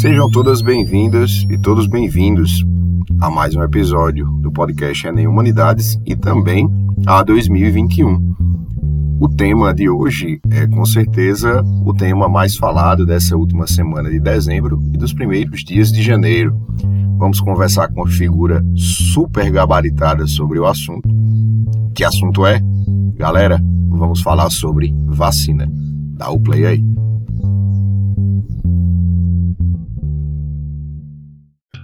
Sejam todas bem-vindas e todos bem-vindos a mais um episódio do podcast Enem Humanidades e também a 2021. O tema de hoje é com certeza o tema mais falado dessa última semana de dezembro e dos primeiros dias de janeiro. Vamos conversar com uma figura super gabaritada sobre o assunto. Que assunto é? Galera, vamos falar sobre vacina. Dá o play aí.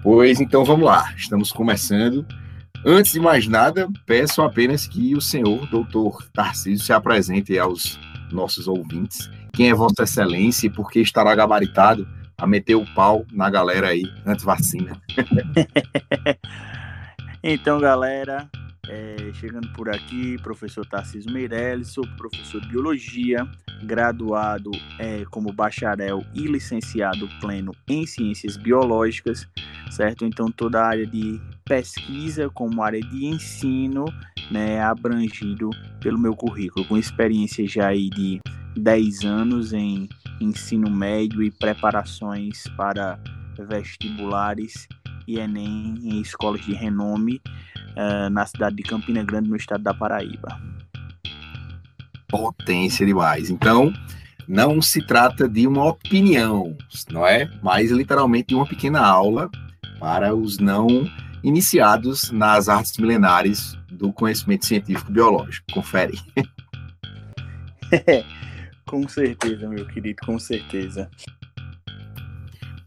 Pois então vamos lá, estamos começando. Antes de mais nada, peço apenas que o senhor doutor Tarcísio se apresente aos nossos ouvintes. Quem é Vossa Excelência e por que estará gabaritado a meter o pau na galera aí anti-vacina? então, galera, é, chegando por aqui, professor Tarcísio Meirelles, sou professor de Biologia, graduado é, como bacharel e licenciado pleno em Ciências Biológicas, certo? Então, toda a área de pesquisa como área de ensino, né, abrangido pelo meu currículo, com experiência já aí de 10 anos em ensino médio e preparações para vestibulares e Enem em escolas de renome uh, na cidade de Campina Grande, no estado da Paraíba. Potência demais. Então, não se trata de uma opinião, não é? Mas literalmente de uma pequena aula para os não iniciados nas artes milenares do conhecimento científico biológico. Confere. com certeza, meu querido, com certeza.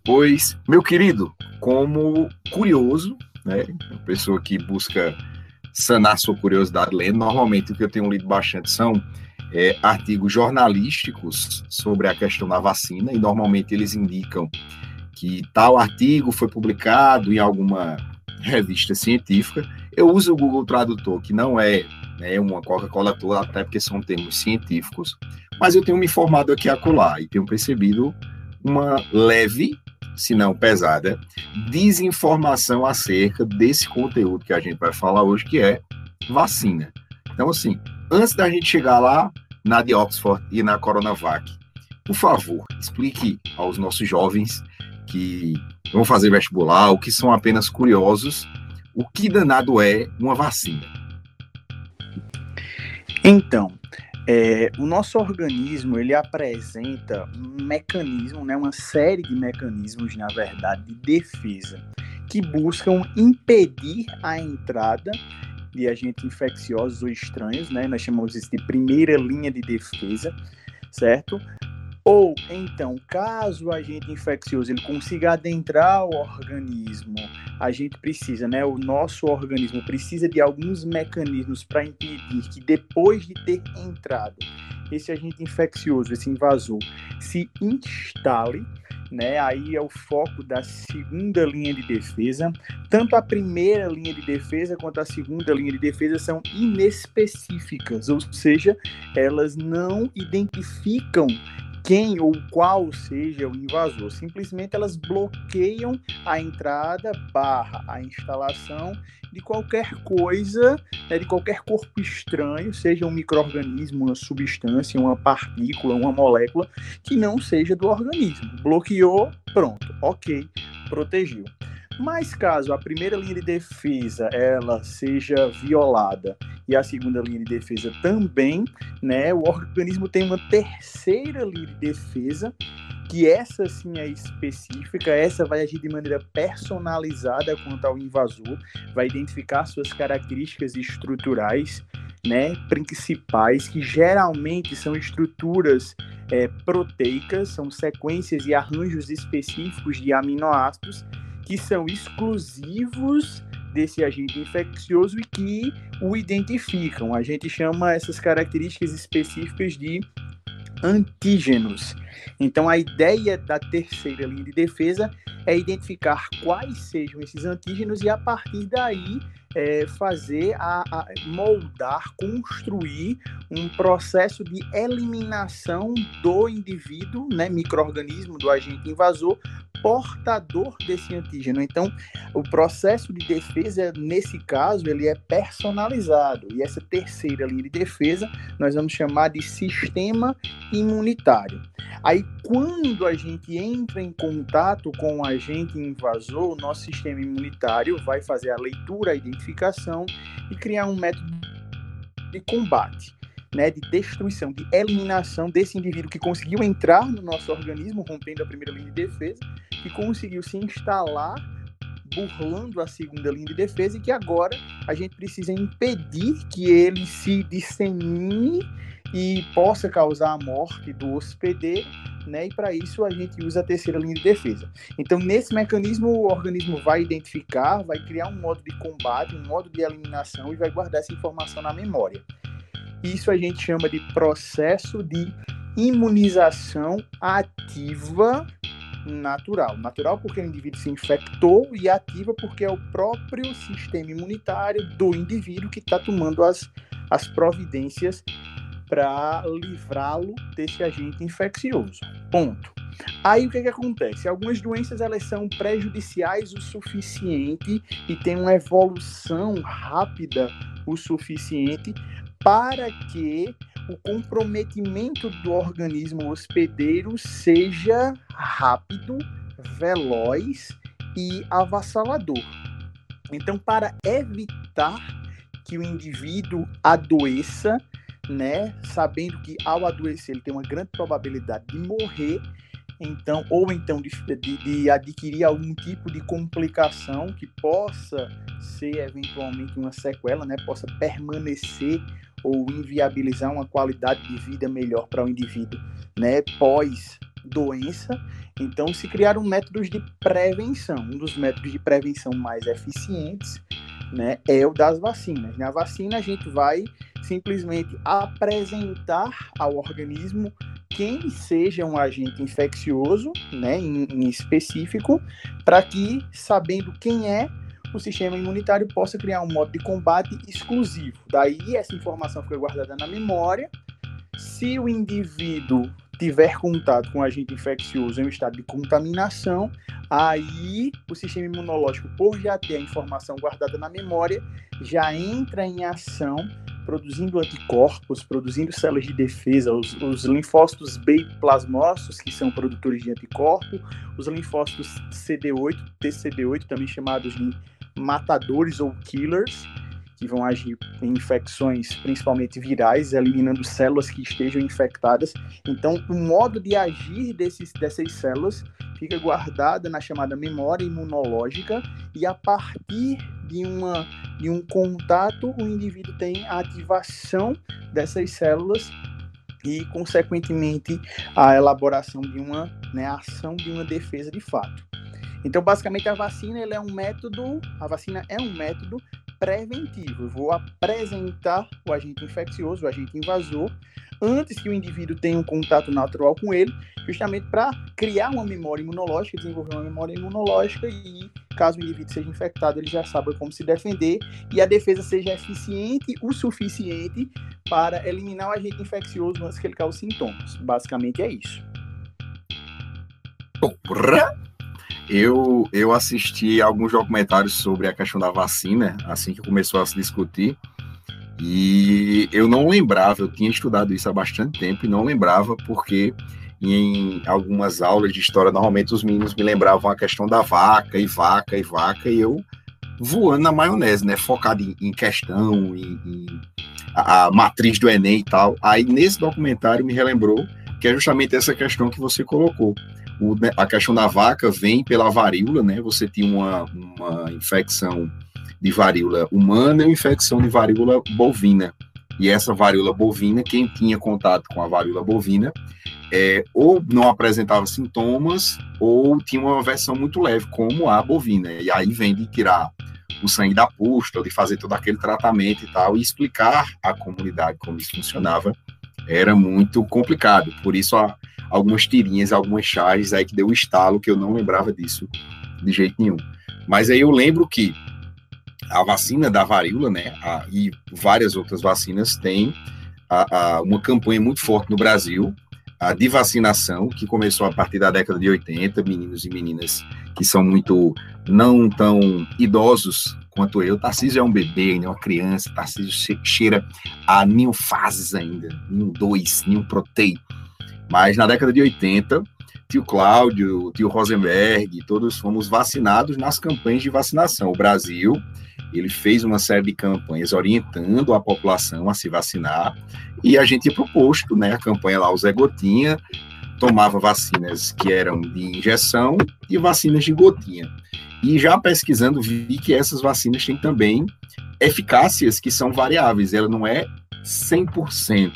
Pois, meu querido, como curioso, né, uma pessoa que busca sanar sua curiosidade lendo, normalmente o que eu tenho lido bastante são é, artigos jornalísticos sobre a questão da vacina, e normalmente eles indicam que tal artigo foi publicado em alguma revista científica. Eu uso o Google Tradutor, que não é né, uma Coca-Cola toda, até porque são termos científicos, mas eu tenho me informado aqui a colar e tenho percebido uma leve, se não pesada, desinformação acerca desse conteúdo que a gente vai falar hoje, que é vacina. Então, assim, antes da gente chegar lá na de Oxford e na Coronavac, por favor, explique aos nossos jovens que vão fazer vestibular, ou que são apenas curiosos, o que danado é uma vacina? Então, é, o nosso organismo ele apresenta um mecanismo, né, uma série de mecanismos, na verdade, de defesa que buscam impedir a entrada de agentes infecciosos ou estranhos, né? Nós chamamos isso de primeira linha de defesa, certo? Ou então, caso o agente infeccioso ele consiga adentrar o organismo, a gente precisa, né? O nosso organismo precisa de alguns mecanismos para impedir que depois de ter entrado esse agente infeccioso, esse invasor, se instale né? Aí é o foco da segunda linha de defesa. Tanto a primeira linha de defesa quanto a segunda linha de defesa são inespecíficas, ou seja, elas não identificam quem ou qual seja o invasor. Simplesmente elas bloqueiam a entrada barra a instalação de qualquer coisa, né, de qualquer corpo estranho, seja um microorganismo, uma substância, uma partícula, uma molécula, que não seja do organismo. Bloqueou, pronto, ok, protegeu. Mas caso a primeira linha de defesa ela seja violada e a segunda linha de defesa também, né, o organismo tem uma terceira linha de defesa que essa sim é específica, essa vai agir de maneira personalizada quanto ao invasor, vai identificar suas características estruturais, né, principais, que geralmente são estruturas é, proteicas, são sequências e arranjos específicos de aminoácidos que são exclusivos desse agente infeccioso e que o identificam. A gente chama essas características específicas de antígenos. Então, a ideia da terceira linha de defesa é identificar quais sejam esses antígenos e, a partir daí, é, fazer, a, a, moldar, construir um processo de eliminação do indivíduo, né, microorganismo, do agente invasor, portador desse antígeno. Então, o processo de defesa, nesse caso, ele é personalizado. E essa terceira linha de defesa nós vamos chamar de sistema imunitário. Aí, quando a gente entra em contato com o agente invasor, o nosso sistema imunitário vai fazer a leitura, identificação e criar um método de combate né, de destruição, de eliminação desse indivíduo que conseguiu entrar no nosso organismo, rompendo a primeira linha de defesa, que conseguiu se instalar burlando a segunda linha de defesa e que agora a gente precisa impedir que ele se dissemine e possa causar a morte do hospedeiro, né? E para isso a gente usa a terceira linha de defesa. Então, nesse mecanismo, o organismo vai identificar, vai criar um modo de combate, um modo de eliminação e vai guardar essa informação na memória. Isso a gente chama de processo de imunização ativa natural. Natural porque o indivíduo se infectou e ativa porque é o próprio sistema imunitário do indivíduo que está tomando as, as providências para livrá-lo desse agente infeccioso. Ponto. Aí o que, que acontece? Algumas doenças elas são prejudiciais o suficiente e tem uma evolução rápida o suficiente para que o comprometimento do organismo hospedeiro seja rápido, veloz e avassalador. Então, para evitar que o indivíduo adoeça, né, sabendo que ao adoecer ele tem uma grande probabilidade de morrer, então ou então de, de, de, adquirir algum tipo de complicação que possa ser eventualmente uma sequela, né, possa permanecer ou inviabilizar uma qualidade de vida melhor para o indivíduo, né, pós doença. Então se criaram métodos de prevenção. Um dos métodos de prevenção mais eficientes, né, é o das vacinas. Na vacina a gente vai simplesmente apresentar ao organismo quem seja um agente infeccioso, né, em, em específico, para que, sabendo quem é, o sistema imunitário possa criar um modo de combate exclusivo. Daí essa informação fica guardada na memória. Se o indivíduo tiver contato com um agente infeccioso em um estado de contaminação, aí o sistema imunológico, por já ter a informação guardada na memória, já entra em ação produzindo anticorpos, produzindo células de defesa, os, os linfócitos B plasmócitos, que são produtores de anticorpo, os linfócitos CD8, TCD8, também chamados de matadores ou killers, que vão agir em infecções principalmente virais, eliminando células que estejam infectadas. Então, o modo de agir desses, dessas células fica guardada na chamada memória imunológica e a partir de, uma, de um contato, o indivíduo tem a ativação dessas células e, consequentemente, a elaboração de uma né, ação de uma defesa de fato. Então, basicamente, a vacina ele é um método, a vacina é um método preventivo. Eu vou apresentar o agente infeccioso, o agente invasor, antes que o indivíduo tenha um contato natural com ele, justamente para criar uma memória imunológica, desenvolver uma memória imunológica e, caso o indivíduo seja infectado, ele já saiba como se defender e a defesa seja eficiente o suficiente para eliminar o agente infeccioso antes que ele cause sintomas. Basicamente é isso. Porra! Eu, eu assisti alguns documentários sobre a questão da vacina, assim que começou a se discutir, e eu não lembrava, eu tinha estudado isso há bastante tempo e não lembrava porque em algumas aulas de história, normalmente os meninos me lembravam a questão da vaca e vaca e vaca, e eu voando na maionese, né? Focado em, em questão, em, em a, a, matriz do Enem e tal. Aí nesse documentário me relembrou que é justamente essa questão que você colocou o, né, a questão da vaca vem pela varíola, né? Você tinha uma, uma infecção de varíola humana e uma infecção de varíola bovina. E essa varíola bovina, quem tinha contato com a varíola bovina, é, ou não apresentava sintomas, ou tinha uma versão muito leve, como a bovina. E aí vem de tirar o sangue da pústula, de fazer todo aquele tratamento e tal, e explicar à comunidade como isso funcionava, era muito complicado. Por isso algumas tirinhas, algumas charges aí que deu um estalo que eu não lembrava disso de jeito nenhum. Mas aí eu lembro que a vacina da varíola, né, a, e várias outras vacinas têm a, uma campanha muito forte no Brasil a de vacinação, que começou a partir da década de 80, meninos e meninas que são muito não tão idosos quanto eu. Tarcísio é um bebê, é uma criança, Tarcísio cheira a ninho fases ainda, ninho 2, ninho protei. Mas na década de 80, tio Cláudio, tio Rosenberg, todos fomos vacinados nas campanhas de vacinação. O Brasil, ele fez uma série de campanhas orientando a população a se vacinar, e a gente ia pro posto, né, a campanha lá, o Zé Gotinha, tomava vacinas que eram de injeção e vacinas de gotinha. E já pesquisando, vi que essas vacinas têm também eficácias que são variáveis, ela não é 100%,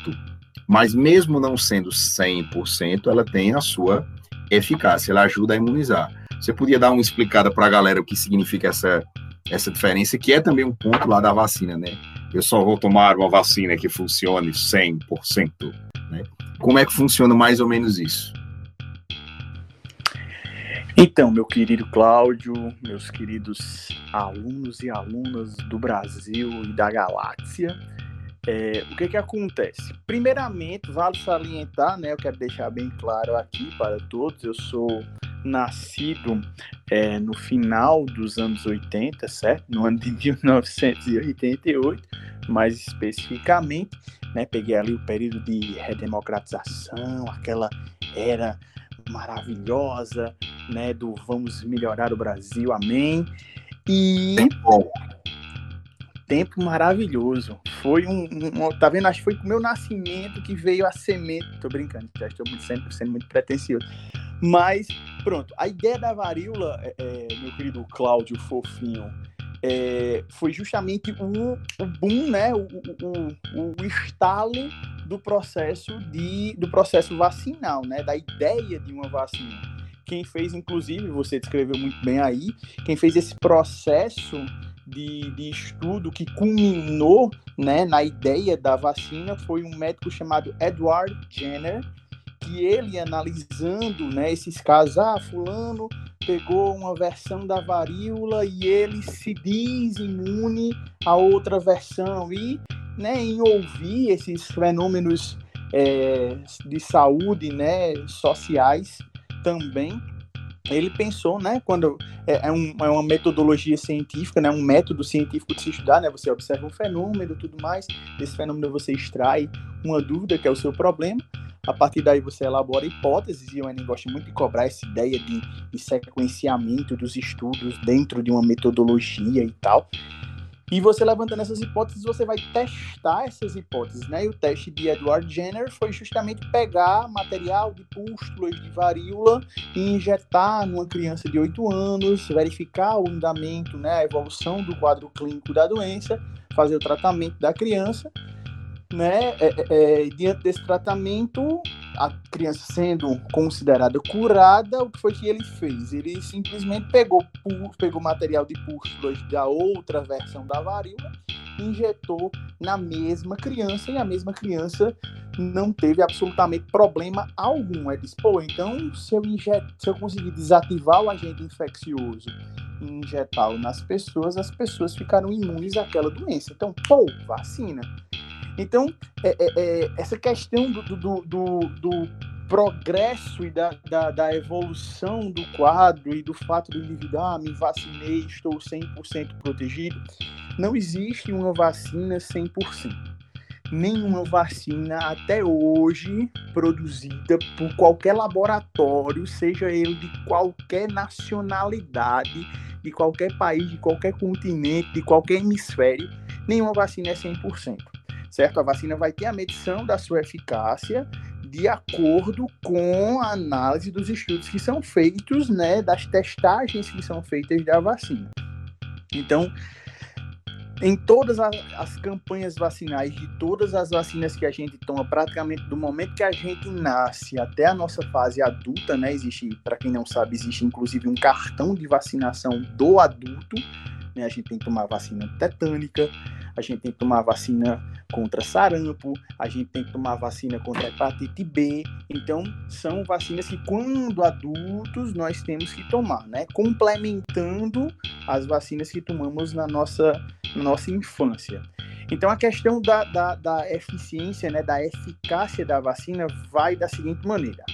mas mesmo não sendo 100%, ela tem a sua eficácia, ela ajuda a imunizar. Você podia dar uma explicada para a galera o que significa essa, essa diferença, que é também um ponto lá da vacina, né? Eu só vou tomar uma vacina que funcione 100%, né? Como é que funciona mais ou menos isso? Então, meu querido Cláudio, meus queridos alunos e alunas do Brasil e da galáxia, é, o que que acontece? Primeiramente, vale salientar, né? Eu quero deixar bem claro aqui para todos, eu sou nascido é, no final dos anos 80, certo? No ano de 1988, mais especificamente, né? Peguei ali o período de redemocratização, aquela era maravilhosa, né? Do vamos melhorar o Brasil, amém. E bom tempo maravilhoso. Foi um, um, Tá vendo? Acho que foi com o meu nascimento que veio a semente. Tô brincando, já estou muito, sempre sendo muito pretencioso. Mas, pronto. A ideia da varíola, é, é, meu querido Cláudio Fofinho, é, foi justamente o, o boom, né? O, o, o, estalo do processo de, do processo vacinal, né? Da ideia de uma vacina. Quem fez, inclusive, você descreveu muito bem aí, quem fez esse processo de, de estudo que culminou né, na ideia da vacina foi um médico chamado Edward Jenner, que ele analisando né, esses casos, ah, fulano pegou uma versão da varíola e ele se diz imune a outra versão. E né, em ouvir esses fenômenos é, de saúde né, sociais também ele pensou, né, quando é, é, um, é, uma metodologia científica, né, um método científico de se estudar, né, você observa um fenômeno e tudo mais, desse fenômeno você extrai uma dúvida, que é o seu problema, a partir daí você elabora hipóteses, e eu ainda gosto muito de cobrar essa ideia de, de sequenciamento dos estudos dentro de uma metodologia e tal, e você levantando essas hipóteses, você vai testar essas hipóteses, né? E o teste de Edward Jenner foi justamente pegar material de pústulas de varíola e injetar numa criança de 8 anos, verificar o andamento, né, a evolução do quadro clínico da doença, fazer o tratamento da criança né, é, é, é, diante desse tratamento, a criança sendo considerada curada, o que foi que ele fez? Ele simplesmente pegou, pegou material de pústulas da outra versão da varíola, injetou na mesma criança e a mesma criança não teve absolutamente problema algum. Ele disse, pô, então se eu, injet, se eu conseguir desativar o agente infeccioso e injetá-lo nas pessoas, as pessoas ficaram imunes àquela doença. Então, pô, vacina. Então, é, é, é, essa questão do, do, do, do progresso e da, da, da, evolução do quadro e do fato do indivíduo, ah, me vacinei, estou 100% protegido, não existe uma vacina 100%. Nenhuma vacina até hoje produzida por qualquer laboratório, seja ele de qualquer nacionalidade, de qualquer país, de qualquer continente, de qualquer hemisfério, nenhuma vacina é 100% certo? A vacina vai ter a medição da sua eficácia de acordo com a análise dos estudos que são feitos, né, das testagens que são feitas da vacina. Então, em todas as, as, campanhas vacinais de todas as vacinas que a gente toma, praticamente do momento que a gente nasce até a nossa fase adulta, né? Existe, para quem não sabe, existe inclusive um cartão de vacinação do adulto, né? A gente tem que tomar vacina tetânica, a gente tem que tomar vacina contra sarampo, a gente tem que tomar vacina contra hepatite B. Então, são vacinas que, quando adultos, nós temos que tomar, né? Complementando as vacinas que tomamos na nossa, na nossa infância. Então, a questão da, da, da eficiência, né, da eficácia da vacina vai da seguinte maneira: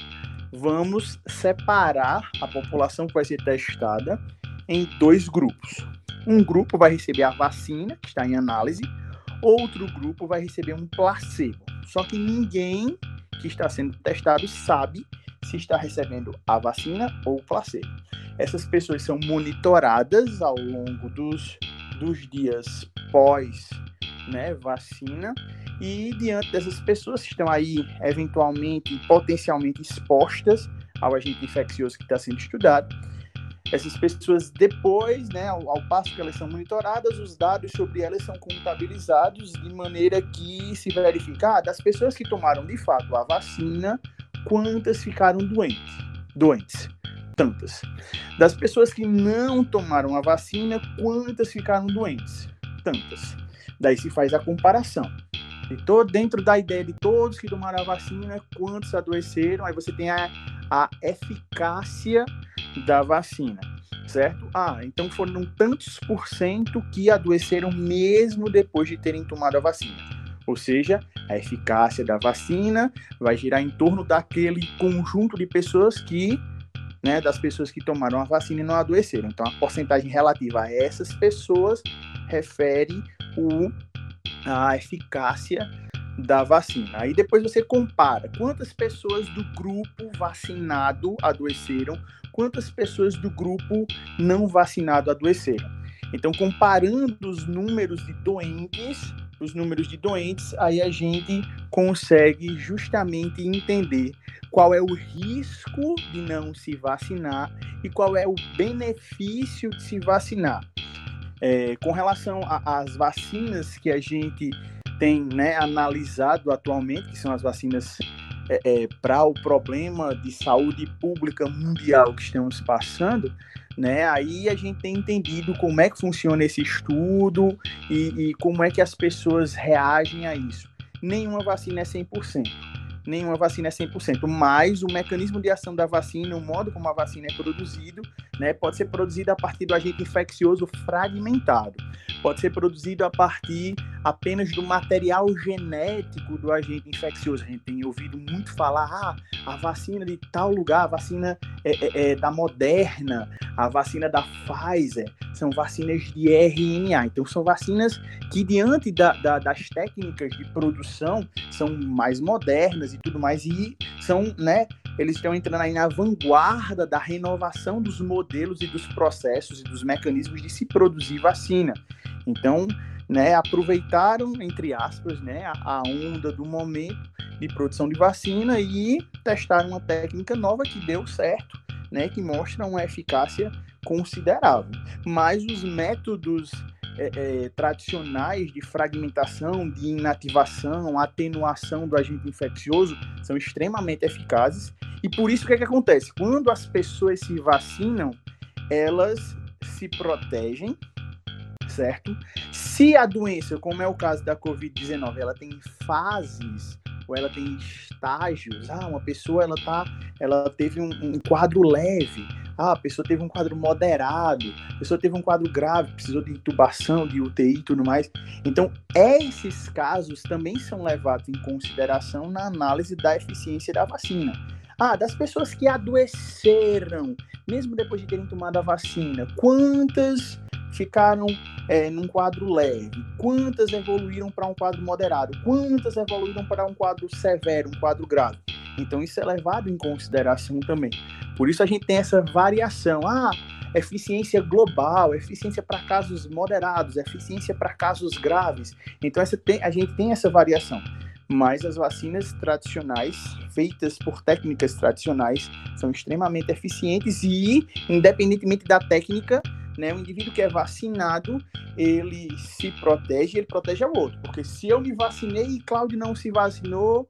vamos separar a população que vai ser testada em dois grupos. Um grupo vai receber a vacina, que está em análise, outro grupo vai receber um placebo. Só que ninguém que está sendo testado sabe se está recebendo a vacina ou o placebo. Essas pessoas são monitoradas ao longo dos, dos dias pós né, vacina e diante dessas pessoas que estão aí eventualmente, potencialmente expostas ao agente infeccioso que está sendo estudado, essas pessoas depois, né, ao, ao, passo que elas são monitoradas, os dados sobre elas são contabilizados de maneira que se verificar ah, das pessoas que tomaram de fato a vacina, quantas ficaram doentes, doentes, tantas. Das pessoas que não tomaram a vacina, quantas ficaram doentes, tantas. Daí se faz a comparação. E todo, dentro da ideia de todos que tomaram a vacina, quantos adoeceram, aí você tem a, a eficácia da vacina, certo? Ah, então foram tantos por cento que adoeceram mesmo depois de terem tomado a vacina. Ou seja, a eficácia da vacina vai girar em torno daquele conjunto de pessoas que, né, das pessoas que tomaram a vacina e não adoeceram. Então, a porcentagem relativa a essas pessoas refere o, a eficácia da vacina. Aí depois você compara quantas pessoas do grupo vacinado adoeceram quantas pessoas do grupo não vacinado adoeceram. Então, comparando os números de doentes, os números de doentes, aí a gente consegue justamente entender qual é o risco de não se vacinar e qual é o benefício de se vacinar. É, com relação às vacinas que a gente tem né, analisado atualmente, que são as vacinas é, é, para o problema de saúde pública mundial que estamos passando, né? Aí a gente tem entendido como é que funciona esse estudo e, e como é que as pessoas reagem a isso. Nenhuma vacina é 100% nenhuma vacina é 100%, mas o mecanismo de ação da vacina, o modo como a vacina é produzido, né, pode ser produzido a partir do agente infeccioso fragmentado, pode ser produzido a partir apenas do material genético do agente infeccioso. A gente tem ouvido muito falar, ah, a vacina de tal lugar, a vacina é, é, é da Moderna, a vacina da Pfizer, são vacinas de RNA. Então, são vacinas que, diante da, da, das técnicas de produção, são mais modernas e tudo mais, e são, né, eles estão entrando aí na vanguarda da renovação dos modelos e dos processos e dos mecanismos de se produzir vacina. Então, né, aproveitaram, entre aspas, né, a, onda do momento de produção de vacina e testaram uma técnica nova que deu certo, né, que mostra uma eficácia considerável. Mas os métodos é, é, tradicionais de fragmentação, de inativação, atenuação do agente infeccioso são extremamente eficazes. E por isso o que, é que acontece? Quando as pessoas se vacinam, elas se protegem certo? Se a doença, como é o caso da Covid-19, ela tem fases ou ela tem estágios, ah, uma pessoa ela tá, ela teve um, um quadro leve, ah, a pessoa teve um quadro moderado, a pessoa teve um quadro grave, precisou de intubação, de UTI e tudo mais. Então, esses casos também são levados em consideração na análise da eficiência da vacina. Ah, das pessoas que adoeceram, mesmo depois de terem tomado a vacina, quantas ficaram é, num quadro leve? Quantas evoluíram para um quadro moderado? Quantas evoluíram para um quadro severo, um quadro grave? Então isso é levado em consideração também. Por isso a gente tem essa variação. Ah, eficiência global, eficiência para casos moderados, eficiência para casos graves. Então essa tem, a gente tem essa variação. Mas as vacinas tradicionais, feitas por técnicas tradicionais, são extremamente eficientes e, independentemente da técnica, né? O indivíduo que é vacinado, ele se protege, ele protege ao outro. Porque se eu me vacinei e Cláudio não se vacinou,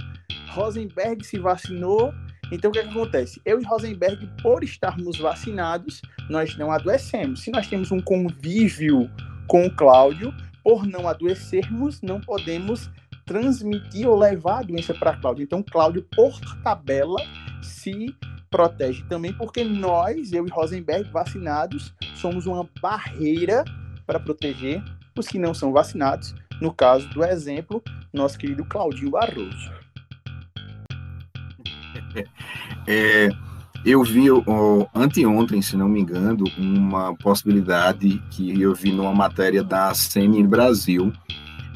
Rosenberg se vacinou, então o que, é que, acontece? Eu e Rosenberg, por estarmos vacinados, nós não adoecemos. Se nós temos um convívio com o Cláudio, por não adoecermos, não podemos transmitir ou levar a doença para Cláudio. Então, Cláudio, por tabela, se protege também porque nós, eu e Rosenberg, vacinados, somos uma barreira para proteger os que não são vacinados, no caso do exemplo, nosso querido Claudinho Barroso. É, eu vi ó, anteontem, se não me engano, uma possibilidade que eu vi numa matéria da CNN Brasil,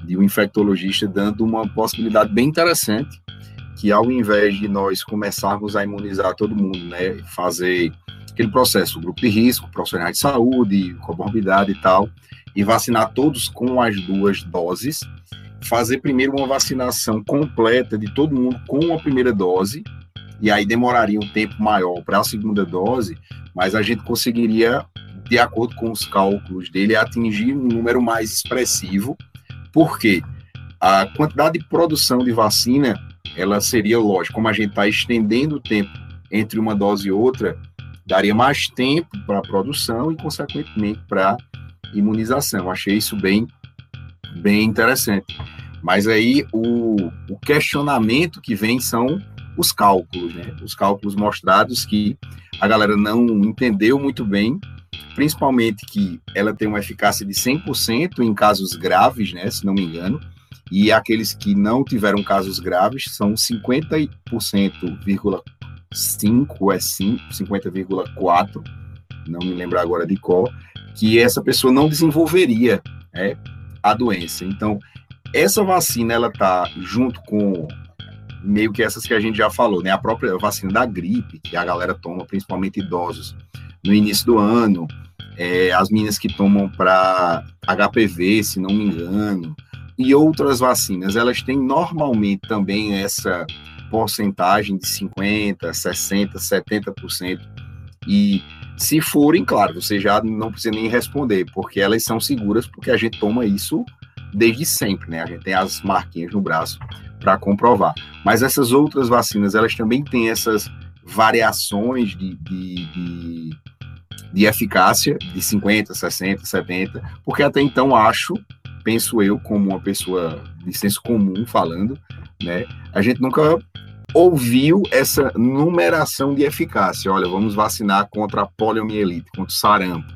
de um infectologista dando uma possibilidade bem interessante, que ao invés de nós começarmos a imunizar todo mundo, né, fazer aquele processo, grupo de risco, profissionais de saúde, comorbidade e tal, e vacinar todos com as duas doses, fazer primeiro uma vacinação completa de todo mundo com a primeira dose, e aí demoraria um tempo maior para a segunda dose, mas a gente conseguiria, de acordo com os cálculos dele, atingir um número mais expressivo, porque a quantidade de produção de vacina, ela seria, lógico, como a gente está estendendo o tempo entre uma dose e outra, daria mais tempo para a produção e, consequentemente, para imunização. Achei isso bem, bem interessante. Mas aí o, o questionamento que vem são os cálculos, né? Os cálculos mostrados que a galera não entendeu muito bem, principalmente que ela tem uma eficácia de 100% em casos graves, né, se não me engano, e aqueles que não tiveram casos graves são 50,5 é 50,4, não me lembro agora de qual, que essa pessoa não desenvolveria né, a doença. Então, essa vacina ela tá junto com meio que essas que a gente já falou, né? A própria vacina da gripe, que a galera toma, principalmente idosos, no início do ano, é, as meninas que tomam para HPV, se não me engano, e outras vacinas, elas têm normalmente também essa porcentagem de 50, 60, 70%. E se forem, claro, você já não precisa nem responder, porque elas são seguras, porque a gente toma isso desde sempre, né? A gente tem as marquinhas no braço para comprovar. Mas essas outras vacinas, elas também têm essas variações de, de, de, de eficácia de 50, 60, 70, porque até então acho, penso eu, como uma pessoa de senso comum falando, né? A gente nunca ouviu essa numeração de eficácia. Olha, vamos vacinar contra a poliomielite, contra o sarampo.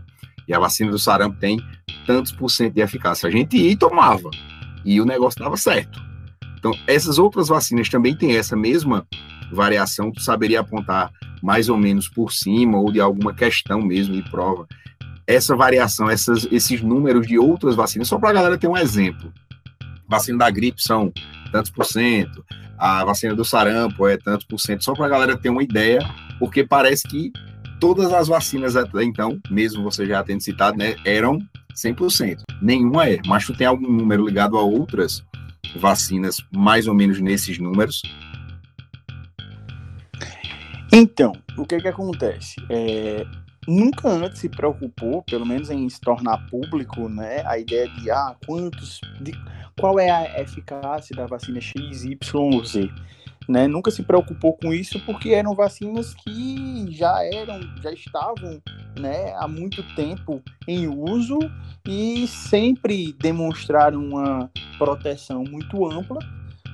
E a vacina do sarampo tem tantos por cento de eficácia. A gente ia e tomava. E o negócio estava certo. Então, essas outras vacinas também têm essa mesma variação, tu saberia apontar mais ou menos por cima, ou de alguma questão mesmo de prova, essa variação, essas, esses números de outras vacinas, só para a galera ter um exemplo. Vacina da gripe são tantos por cento, a vacina do sarampo é tantos por cento, só para a galera ter uma ideia, porque parece que todas as vacinas até então, mesmo você já tendo citado, né, eram 100%. Nenhuma é, mas tu tem algum número ligado a outras vacinas mais ou menos nesses números? Então, o que que acontece? É, nunca antes se preocupou, pelo menos em se tornar público, né, a ideia de ah, quantos, de, qual é a eficácia da vacina X, Y Z. Né, nunca se preocupou com isso porque eram vacinas que já eram, já estavam né, há muito tempo em uso e sempre demonstraram uma proteção muito ampla,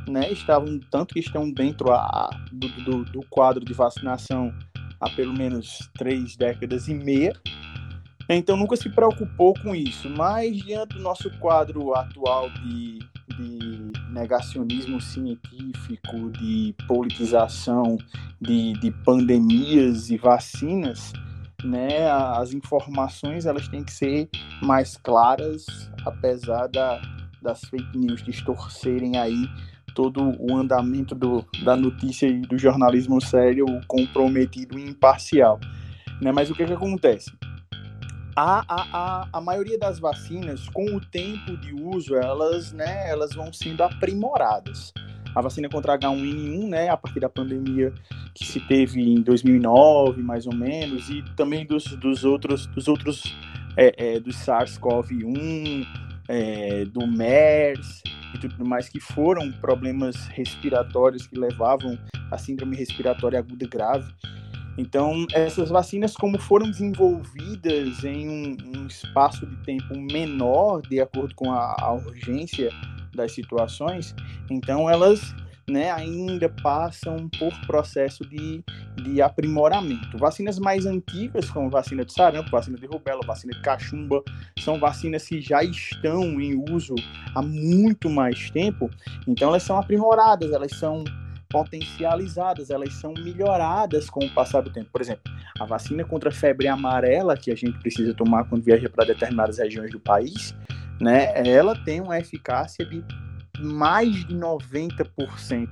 né, estavam tanto que estão dentro a, do, do, do quadro de vacinação há pelo menos três décadas e meia. Então nunca se preocupou com isso, mas diante do nosso quadro atual de de negacionismo científico, de politização, de, de pandemias e vacinas, né, as informações elas têm que ser mais claras, apesar da, das fake news distorcerem aí todo o andamento do, da notícia e do jornalismo sério comprometido e imparcial. Né? Mas o que, que acontece? a, a, a, a maioria das vacinas, com o tempo de uso, elas, né, elas vão sendo aprimoradas. A vacina contra H1N1, né, a partir da pandemia que se teve em 2009, mais ou menos, e também dos, dos outros, dos outros, é, é, do SARS-CoV-1, é, do MERS e tudo mais, que foram problemas respiratórios que levavam a síndrome respiratória aguda grave. Então, essas vacinas, como foram desenvolvidas em um, um espaço de tempo menor, de acordo com a, a, urgência das situações, então elas né, ainda passam por processo de, de aprimoramento. Vacinas mais antigas, como vacina de sarampo, vacina de rubéola, vacina de cachumba, são vacinas que já estão em uso há muito mais tempo, então elas são aprimoradas, elas são potencializadas, elas são melhoradas com o passar do tempo. Por exemplo, a vacina contra a febre amarela, que a gente precisa tomar quando viaja para determinadas regiões do país, né, ela tem uma eficácia de mais de 90%.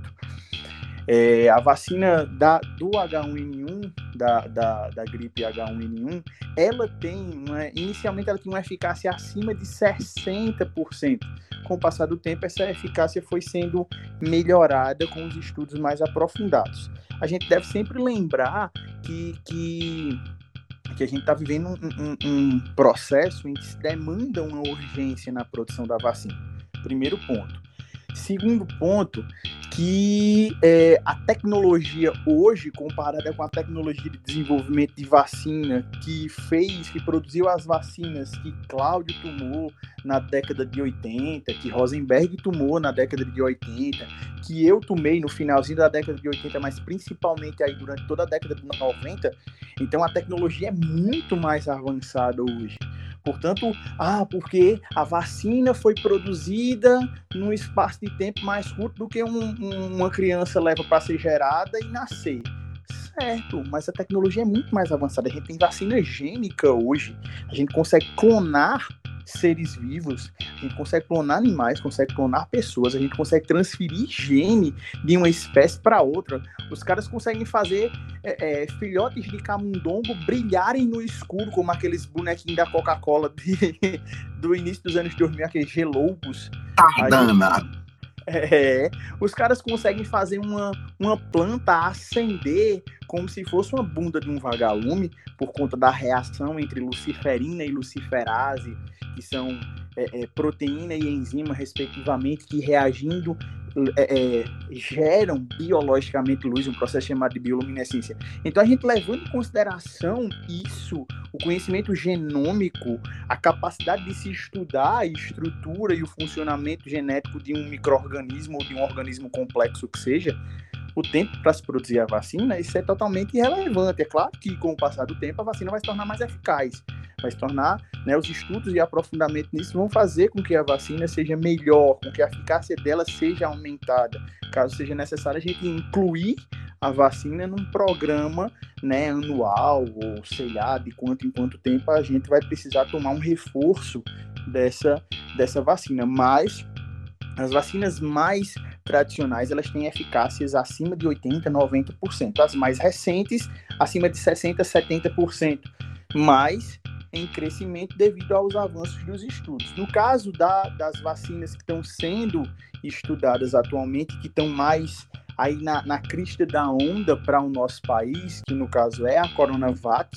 É, a vacina da, do H1N1, da, da, da gripe H1N1, ela tem inicialmente ela tinha uma eficácia acima de 60%. Com o passar do tempo, essa eficácia foi sendo melhorada com os estudos mais aprofundados. A gente deve sempre lembrar que, que que a gente está vivendo um, um, um, processo em que se demanda uma urgência na produção da vacina. Primeiro ponto. Segundo ponto, que é, a tecnologia hoje, comparada com a tecnologia de desenvolvimento de vacina que fez, que produziu as vacinas que Cláudio tomou na década de 80, que Rosenberg tomou na década de 80, que eu tomei no finalzinho da década de 80, mas principalmente aí durante toda a década de 90, então a tecnologia é muito mais avançada hoje. Portanto, ah, porque a vacina foi produzida num espaço de tempo mais curto do que um, um, uma criança leva para ser gerada e nascer. Certo, mas a tecnologia é muito mais avançada. A gente tem vacina gênica hoje. A gente consegue clonar seres vivos, a gente consegue clonar animais, consegue clonar pessoas, a gente consegue transferir gene de uma espécie para outra. Os caras conseguem fazer é, é, filhotes de camundongo brilharem no escuro, como aqueles bonequinhos da Coca-Cola do início dos anos 2000, aqueles gelobos. Tá danado. É, os caras conseguem fazer uma, uma planta acender como se fosse uma bunda de um vagalume, por conta da reação entre luciferina e luciferase, que são é, é, proteína e enzima, respectivamente, que reagindo é, é, geram biologicamente luz, um processo chamado de bioluminescência. Então, a gente levando em consideração isso, o conhecimento genômico, a capacidade de se estudar a estrutura e o funcionamento genético de um microorganismo ou de um organismo complexo que seja, o tempo para se produzir a vacina, isso é totalmente irrelevante. É claro que com o passar do tempo a vacina vai se tornar mais eficaz, vai se tornar, né, os estudos e aprofundamento nisso vão fazer com que a vacina seja melhor, com que a eficácia dela seja aumentada. Caso seja necessário a gente incluir a vacina num programa, né, anual ou sei lá de quanto em quanto tempo a gente vai precisar tomar um reforço dessa dessa vacina, mas as vacinas mais tradicionais elas têm eficácias acima de 80%, 90%. As mais recentes, acima de 60%, 70%. Mas em crescimento devido aos avanços dos estudos. No caso da, das vacinas que estão sendo estudadas atualmente, que estão mais aí na, na crista da onda para o nosso país, que no caso é a Coronavac,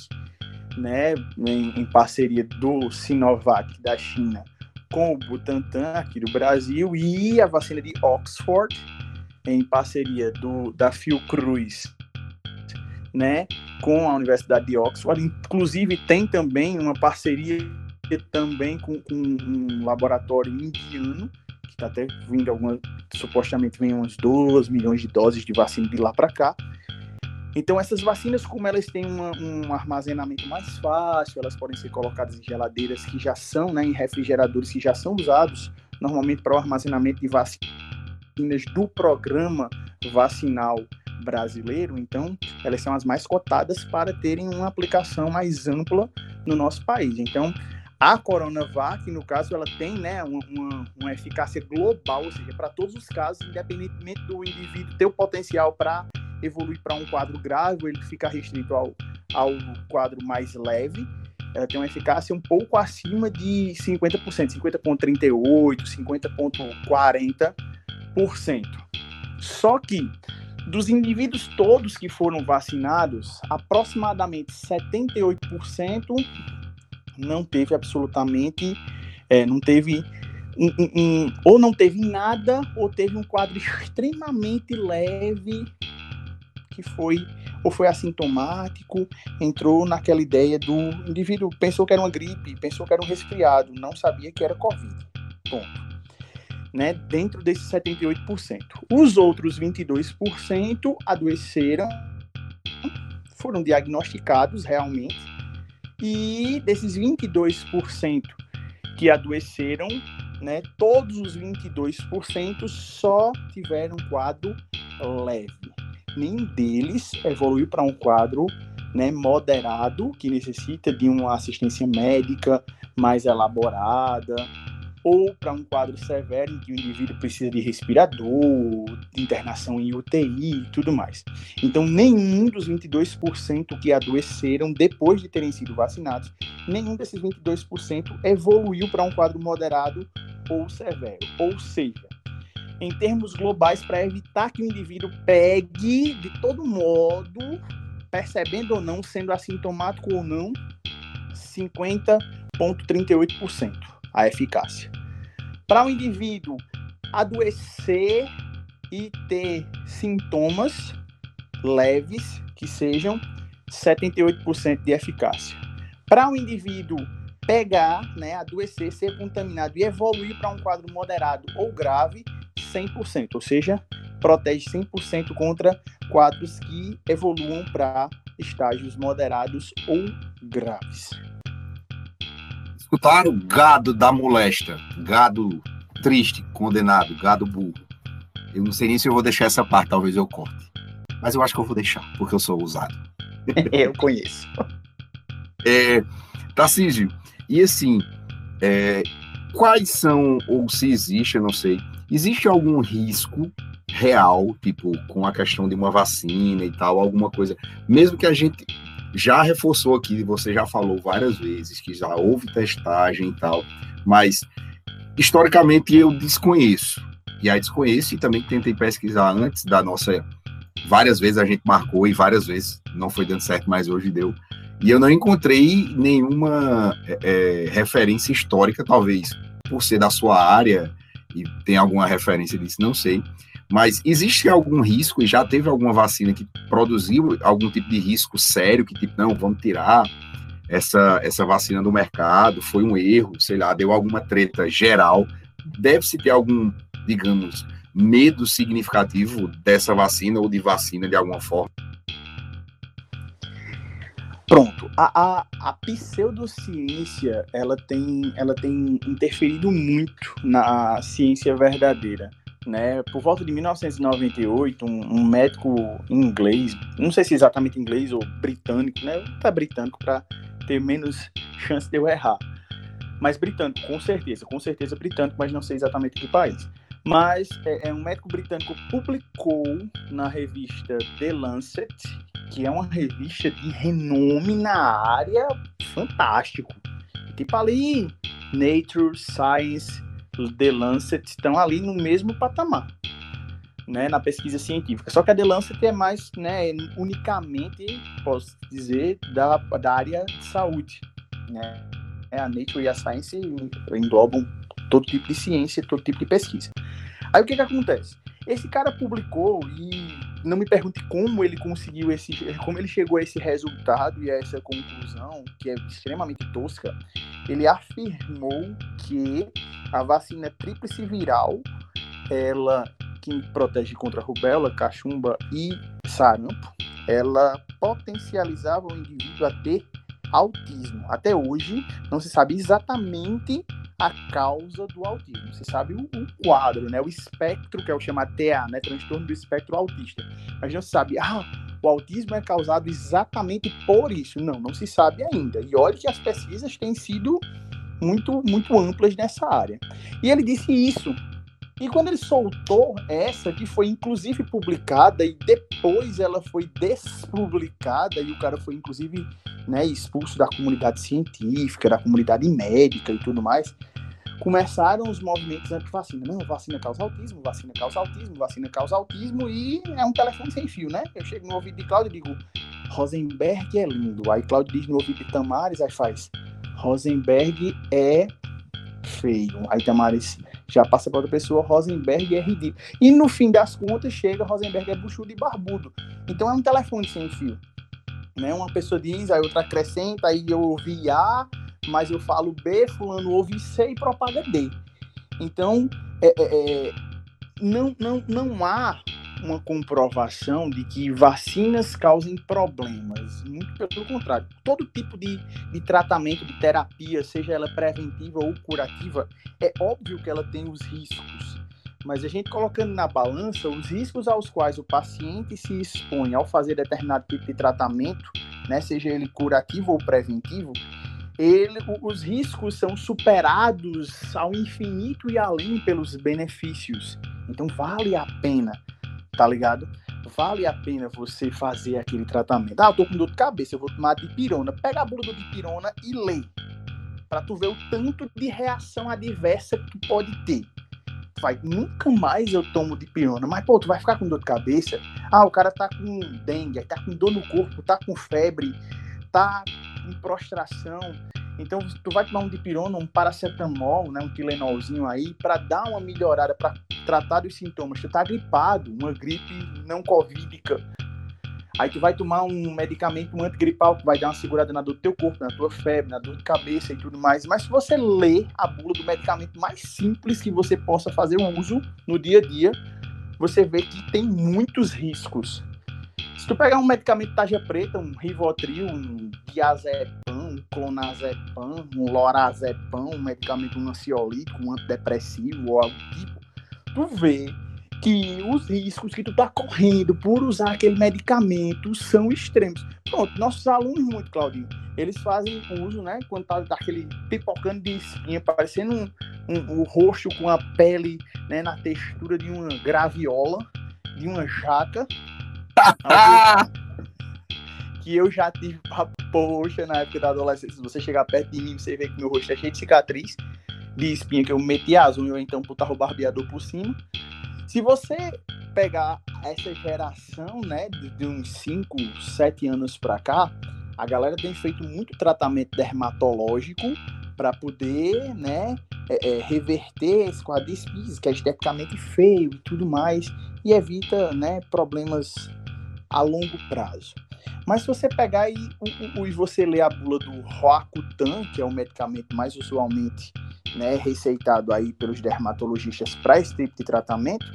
né, em, em parceria do Sinovac da China com o Butantan aqui do Brasil e a vacina de Oxford em parceria do, da Fiocruz, né, com a Universidade de Oxford. Inclusive tem também uma parceria também com, com um laboratório indiano que está até vindo alguma, supostamente vem umas 2 milhões de doses de vacina de lá para cá. Então, essas vacinas, como elas têm uma, um armazenamento mais fácil, elas podem ser colocadas em geladeiras que já são, né, em refrigeradores que já são usados normalmente para o armazenamento de vacinas do programa vacinal brasileiro, então elas são as mais cotadas para terem uma aplicação mais ampla no nosso país. Então, a Coronavac, no caso, ela tem né, uma, uma, eficácia global, ou seja, para todos os casos, independentemente do indivíduo ter o potencial para evoluir para um quadro grave, ele fica restrito ao, ao quadro mais leve, ela tem uma eficácia um pouco acima de 50%, 50,38%, 50,40%. Só que dos indivíduos todos que foram vacinados, aproximadamente 78% não teve absolutamente, é, não teve um, um, um, ou não teve nada, ou teve um quadro extremamente leve que foi ou foi assintomático, entrou naquela ideia do indivíduo pensou que era uma gripe, pensou que era um resfriado, não sabia que era Covid. Ponto. Né, dentro desses 78%. Os outros 22% adoeceram, foram diagnosticados realmente, e desses 22% que adoeceram, né, todos os 22% só tiveram quadro leve. Nenhum deles evoluiu para um quadro né, moderado, que necessita de uma assistência médica mais elaborada, ou para um quadro severo em que o indivíduo precisa de respirador, de internação em UTI e tudo mais. Então, nenhum dos 22% que adoeceram depois de terem sido vacinados, nenhum desses 22% evoluiu para um quadro moderado ou severo. Ou seja, em termos globais, para evitar que o indivíduo pegue de todo modo, percebendo ou não, sendo assintomático ou não, 50,38% a eficácia. Para o indivíduo adoecer e ter sintomas leves, que sejam 78% de eficácia. Para o indivíduo pegar, né, adoecer, ser contaminado e evoluir para um quadro moderado ou grave, 100%, ou seja, protege 100% contra quadros que evoluam para estágios moderados ou graves. Escutaram gado da molesta, gado triste, condenado, gado burro. Eu não sei nem se eu vou deixar essa parte, talvez eu corte. Mas eu acho que eu vou deixar, porque eu sou ousado. eu conheço. É, Tarcísio, e assim, é, quais são, ou se existe, eu não sei, existe algum risco real, tipo, com a questão de uma vacina e tal, alguma coisa, mesmo que a gente já reforçou aqui, você já falou várias vezes que já houve testagem e tal, mas historicamente eu desconheço. E aí desconheço e também tentei pesquisar antes da nossa. Várias vezes a gente marcou e várias vezes não foi dando certo, mas hoje deu. E eu não encontrei nenhuma é, é referência histórica, talvez por ser da sua área e tem alguma referência disso, não sei. Mas existe algum risco, e já teve alguma vacina que produziu algum tipo de risco sério, que tipo, não, vamos tirar essa, essa vacina do mercado, foi um erro, sei lá, deu alguma treta geral. Deve-se ter algum, digamos, medo significativo dessa vacina ou de vacina de alguma forma? Pronto, a, a, a, pseudociência ela tem, ela tem interferido muito na ciência verdadeira né? Por volta de 1998, um, um, médico inglês, não sei se exatamente inglês ou britânico, né? Tá britânico para ter menos chance de eu errar. Mas britânico, com certeza, com certeza britânico, mas não sei exatamente que país. Mas é, é um médico britânico publicou na revista The Lancet, que é uma revista de renome na área fantástico. Tipo ali, Nature, Science, The Lancet estão ali no mesmo patamar, né, na pesquisa científica. Só que a The Lancet é mais, né, unicamente, posso dizer, da, da área de saúde, né. É, a Nature e a Science englobam todo tipo de ciência, todo tipo de pesquisa. Aí o que que acontece? Esse cara publicou e não me pergunte como ele conseguiu esse, como ele chegou a esse resultado e a essa conclusão que é extremamente tosca. Ele afirmou que a vacina tríplice viral, ela que protege contra rubéola, cachumba e sarampo, ela potencializava o indivíduo a ter autismo. Até hoje não se sabe exatamente a causa do autismo. Você sabe o, o, quadro, né? O espectro, que é o chamado TA, né? Transtorno do espectro autista. Mas se sabe, ah, o autismo é causado exatamente por isso. Não, não se sabe ainda. E olha que as pesquisas têm sido muito, muito amplas nessa área. E ele disse isso. E quando ele soltou essa, que foi inclusive publicada e depois ela foi despublicada e o cara foi inclusive né, expulso da comunidade científica, da comunidade médica e tudo mais, começaram os movimentos anti-vacina. Não, vacina causa autismo, vacina causa autismo, vacina causa autismo e é um telefone sem fio, né? Eu chego no ouvido de Cláudio e digo, Rosenberg é lindo. Aí Cláudio diz no ouvido de Tamares, aí faz, Rosenberg é feio. Aí Tamares já passa para outra pessoa, Rosenberg é ridículo. E no fim das contas, chega, Rosenberg é buchudo e barbudo. Então é um telefone sem fio. Né? Uma pessoa diz, aí outra acrescenta, aí eu ouvi A, mas eu falo B, fulano ouve C e propaga D. Então, é, é, é, não, não, não há uma comprovação de que vacinas causem problemas. Muito pelo contrário. Todo tipo de, de tratamento, de terapia, seja ela preventiva ou curativa, é óbvio que ela tem os riscos. Mas a gente colocando na balança os riscos aos quais o paciente se expõe ao fazer determinado tipo de tratamento, né, seja ele curativo ou preventivo, ele, os riscos são superados ao infinito e além pelos benefícios. Então vale a pena, tá ligado? Vale a pena você fazer aquele tratamento. Ah, eu tô com dor de cabeça, eu vou tomar dipirona. Pega a bula do dipirona e lê. Pra tu ver o tanto de reação adversa que tu pode ter. Vai, nunca mais eu tomo dipirona. Mas, pô, tu vai ficar com dor de cabeça? Ah, o cara tá com dengue, tá com dor no corpo, tá com febre, tá em prostração. Então tu vai tomar um dipirona, um paracetamol, né, um Tilenolzinho aí para dar uma melhorada, para tratar dos sintomas. Tu tá gripado, uma gripe não covídica. Aí tu vai tomar um medicamento um antigripal que vai dar uma segurada na dor do teu corpo, na tua febre, na dor de cabeça e tudo mais. Mas se você lê a bula do medicamento mais simples que você possa fazer uso no dia a dia, você vê que tem muitos riscos. Se tu pegar um medicamento tarja preta, um Rivotril, um diazepam, um clonazepam, um lorazepam, um medicamento um ansiolítico, um antidepressivo ou algo do tipo, tu vê que os riscos que tu tá correndo por usar aquele medicamento são extremos. Pronto, nossos alunos muito, Claudinho, eles fazem uso, né, quando tá daquele pipocando de espinha, parecendo um, um, um rosto com a pele, né, na textura de uma graviola, de uma jaca, que eu já tive pra poxa na época da adolescência. Se você chegar perto de mim, você vê que meu rosto é cheio de cicatriz, de espinha que eu meti as unhas, ou então botar o barbeador por cima. Se você pegar essa geração, né, de, uns 5, 7 anos pra cá, a galera tem feito muito tratamento dermatológico para poder, né, é, é, reverter esse quadro de espinhas, que é esteticamente feio e tudo mais, e evita, né, problemas a longo prazo. Mas se você pegar e, e você ler a bula do Roacutan, que é o medicamento mais usualmente né, receitado aí pelos dermatologistas para esse tipo de tratamento,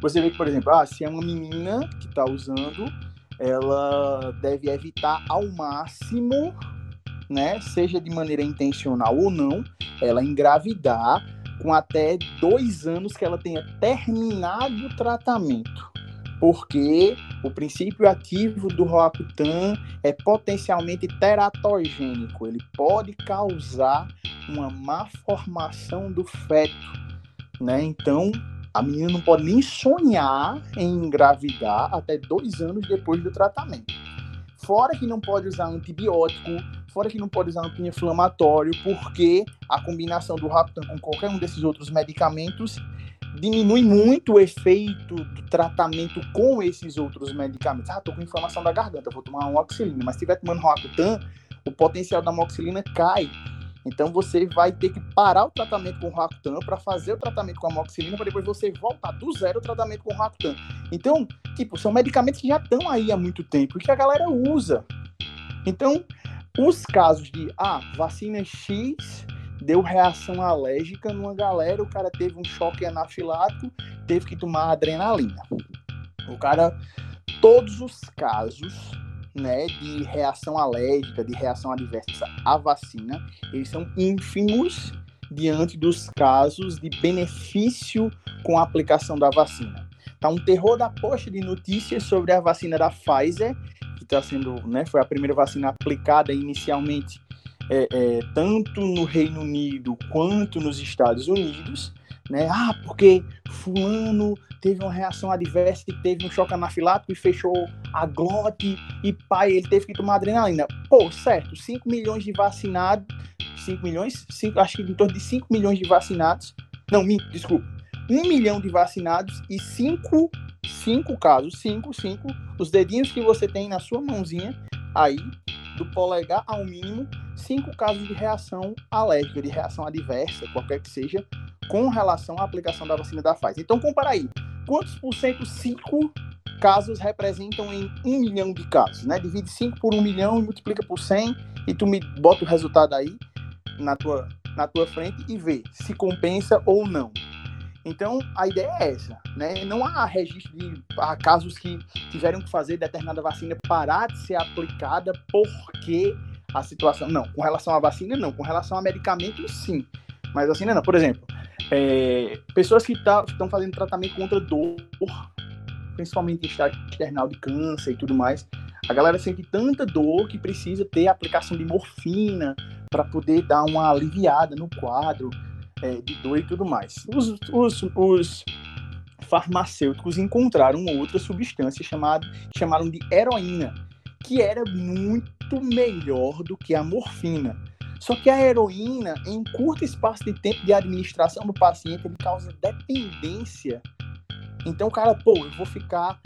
você vê que, por exemplo, ah, se é uma menina que está usando, ela deve evitar ao máximo, né, seja de maneira intencional ou não, ela engravidar com até dois anos que ela tenha terminado o tratamento porque o princípio ativo do Roacutan é potencialmente teratogênico, ele pode causar uma má formação do feto, né? Então, a menina não pode nem sonhar em engravidar até dois anos depois do tratamento. Fora que não pode usar antibiótico, fora que não pode usar anti-inflamatório, porque a combinação do Roacutan com qualquer um desses outros medicamentos diminui muito o efeito do tratamento com esses outros medicamentos. Ah, tô com inflamação da garganta, vou tomar uma oxilina, mas se estiver tomando Roacutan, o potencial da moxilina cai. Então você vai ter que parar o tratamento com Roacutan para fazer o tratamento com a moxilina para depois você voltar do zero o tratamento com Roacutan. Então, tipo, são medicamentos que já estão aí há muito tempo e que a galera usa. Então, os casos de ah, vacina X deu reação alérgica numa galera, o cara teve um choque anafilático, teve que tomar adrenalina. O cara, todos os casos, né, de reação alérgica, de reação adversa à vacina, eles são ínfimos diante dos casos de benefício com a aplicação da vacina. Tá um terror da posta de notícias sobre a vacina da Pfizer, que está sendo, né, foi a primeira vacina aplicada inicialmente é, é, tanto no Reino Unido quanto nos Estados Unidos, né? Ah, porque fulano teve uma reação adversa e teve um choque anafilático e fechou a glote e pai, ele teve que tomar adrenalina. Pô, certo, 5 milhões de vacinados, 5 milhões, 5, acho que em torno de 5 milhões de vacinados, não, desculpa, 1 milhão de vacinados e 5 cinco casos, 5, 5, os dedinhos que você tem na sua mãozinha aí do polegar ao mínimo, cinco casos de reação alérgica, de reação adversa, qualquer que seja, com relação à aplicação da vacina da Pfizer. Então, compara aí. Quantos por cento cinco casos representam em um milhão de casos? Né? Divide 5 por um milhão e multiplica por 100 e tu me bota o resultado aí na tua, na tua frente e vê se compensa ou não. Então, a ideia é essa, né? Não há registro de casos que tiveram que fazer determinada vacina parar de ser aplicada porque a situação. Não, com relação à vacina, não. Com relação a medicamentos, sim. Mas vacina, não. Por exemplo, é, pessoas que tá, estão fazendo tratamento contra dor, principalmente estágio external de câncer e tudo mais, a galera sente tanta dor que precisa ter aplicação de morfina para poder dar uma aliviada no quadro é, de dor e tudo mais. Os, os, os farmacêuticos encontraram outra substância chamada chamaram de heroína, que era muito melhor do que a morfina. Só que a heroína, em um curto espaço de tempo de administração do paciente, ele causa dependência. Então o cara, pô, eu vou ficar,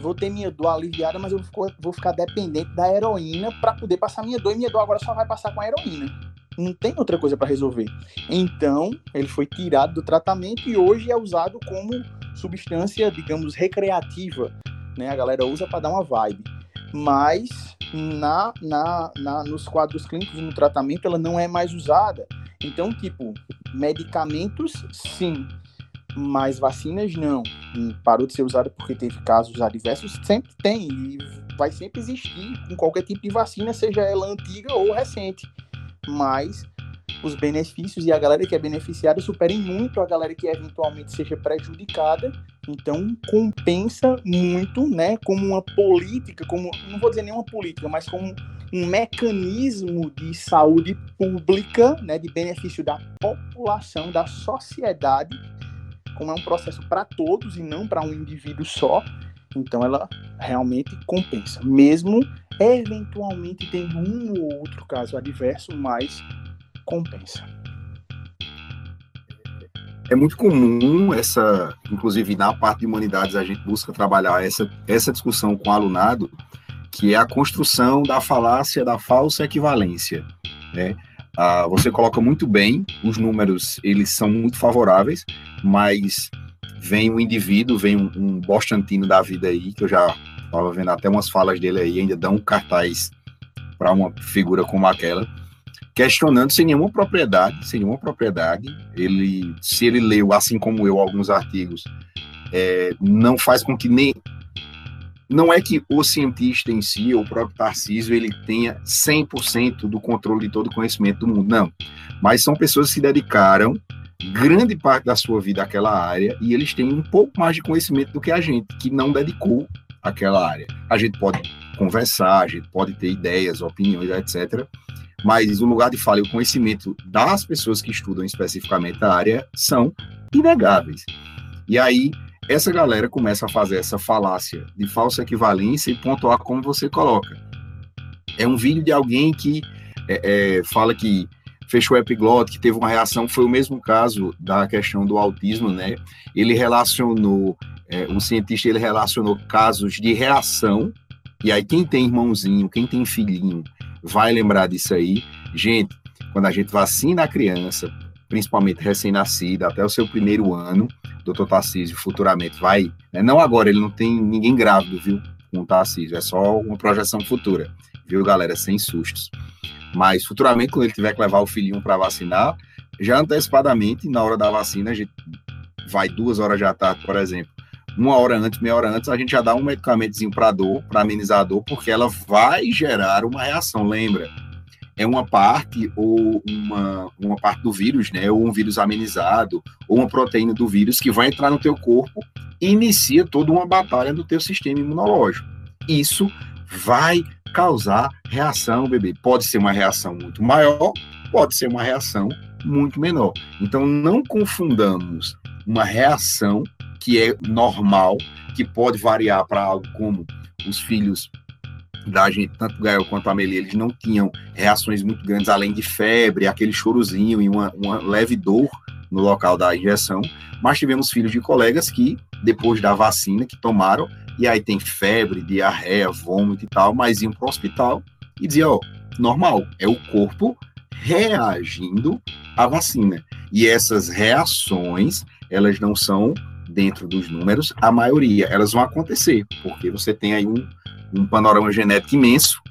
vou ter minha dor aliviada, mas eu vou ficar dependente da heroína para poder passar minha dor, e minha dor agora só vai passar com a heroína não tem outra coisa para resolver. Então, ele foi tirado do tratamento e hoje é usado como substância, digamos, recreativa. Né? A galera usa para dar uma vibe. Mas na, na, na, nos quadros clínicos no tratamento ela não é mais usada. Então, tipo, medicamentos, sim, mas vacinas não. E parou de ser usada porque teve casos adversos, sempre tem e vai sempre existir com qualquer tipo de vacina, seja ela antiga ou recente mas os benefícios e a galera que é beneficiada superem muito a galera que eventualmente seja prejudicada. Então compensa muito, né, como uma política, como não vou dizer nenhuma política, mas como um mecanismo de saúde pública, né, de benefício da população, da sociedade, como é um processo para todos e não para um indivíduo só. Então ela realmente compensa, mesmo eventualmente tendo um ou outro caso adverso, mas compensa. É muito comum essa, inclusive na parte de humanidades a gente busca trabalhar essa, essa discussão com o alunado, que é a construção da falácia da falsa equivalência, né? Ah, você coloca muito bem, os números eles são muito favoráveis, mas vem um indivíduo, vem um, um bostantino da vida aí, que eu já estava vendo até umas falas dele aí, ainda dão cartaz para uma figura como aquela, questionando sem nenhuma propriedade, sem nenhuma propriedade, ele, se ele leu, assim como eu, alguns artigos, é, não faz com que nem não é que o cientista em si, ou o próprio Tarcísio, ele tenha 100% do controle de todo o conhecimento do mundo, não. Mas são pessoas que se dedicaram grande parte da sua vida àquela área e eles têm um pouco mais de conhecimento do que a gente, que não dedicou àquela área. A gente pode conversar, a gente pode ter ideias, opiniões, etc. Mas o lugar de fala e o conhecimento das pessoas que estudam especificamente a área são inegáveis. E aí, essa galera começa a fazer essa falácia de falsa equivalência e pontuar como você coloca. É um vídeo de alguém que é, é, fala que fechou o epiglote, que teve uma reação, foi o mesmo caso da questão do autismo, né? Ele relacionou, é, um cientista, ele relacionou casos de reação, e aí quem tem irmãozinho, quem tem filhinho, vai lembrar disso aí. Gente, quando a gente vacina a criança, principalmente recém-nascida, até o seu primeiro ano, doutor Tarcísio futuramente vai, né? não agora, ele não tem ninguém grávido, viu, com o Tarcísio, é só uma projeção futura, viu, galera, sem sustos. Mas futuramente, quando ele tiver que levar o filhinho para vacinar, já antecipadamente, na hora da vacina, a gente vai duas horas da tarde, por exemplo, uma hora antes, meia hora antes, a gente já dá um medicamentozinho para dor, para amenizar a dor, porque ela vai gerar uma reação, lembra? É uma parte ou uma, uma parte do vírus, né? Ou um vírus amenizado, ou uma proteína do vírus que vai entrar no teu corpo e inicia toda uma batalha do teu sistema imunológico. Isso vai causar reação, bebê. Pode ser uma reação muito maior, pode ser uma reação muito menor. Então, não confundamos uma reação que é normal, que pode variar para algo como os filhos da gente, tanto o Gael quanto a Amelie, eles não tinham reações muito grandes, além de febre, aquele chorozinho e uma, uma leve dor no local da injeção, mas tivemos filhos de colegas que, depois da vacina que tomaram, e aí tem febre, diarreia, vômito e tal, mas iam para o hospital e diziam, ó, normal, é o corpo reagindo à vacina. E essas reações, elas não são, dentro dos números, a maioria, elas vão acontecer, porque você tem aí um, um panorama genético imenso,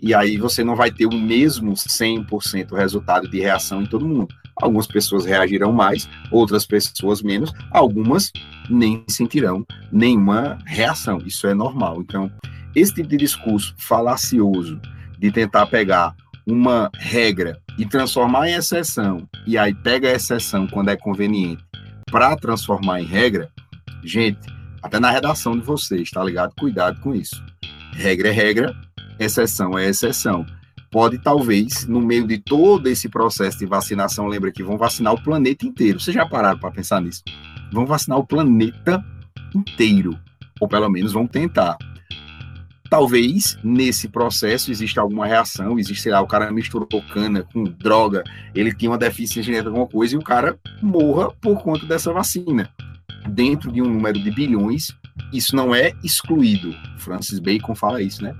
e aí você não vai ter o mesmo 100% resultado de reação em todo mundo. Algumas pessoas reagirão mais, outras pessoas menos, algumas nem sentirão nenhuma reação. Isso é normal. Então, esse tipo de discurso falacioso de tentar pegar uma regra e transformar em exceção, e aí pega a exceção quando é conveniente para transformar em regra, gente, até na redação de vocês, tá ligado? Cuidado com isso. Regra é regra, exceção é exceção. Pode, talvez, no meio de todo esse processo de vacinação, lembra que vão vacinar o planeta inteiro. Vocês já pararam para pensar nisso? Vão vacinar o planeta inteiro. Ou pelo menos vão tentar. Talvez nesse processo exista alguma reação, existe, sei lá, o cara misturou cana com droga, ele tinha uma deficiência genética, alguma coisa, e o cara morra por conta dessa vacina. Dentro de um número de bilhões, isso não é excluído. Francis Bacon fala isso, né?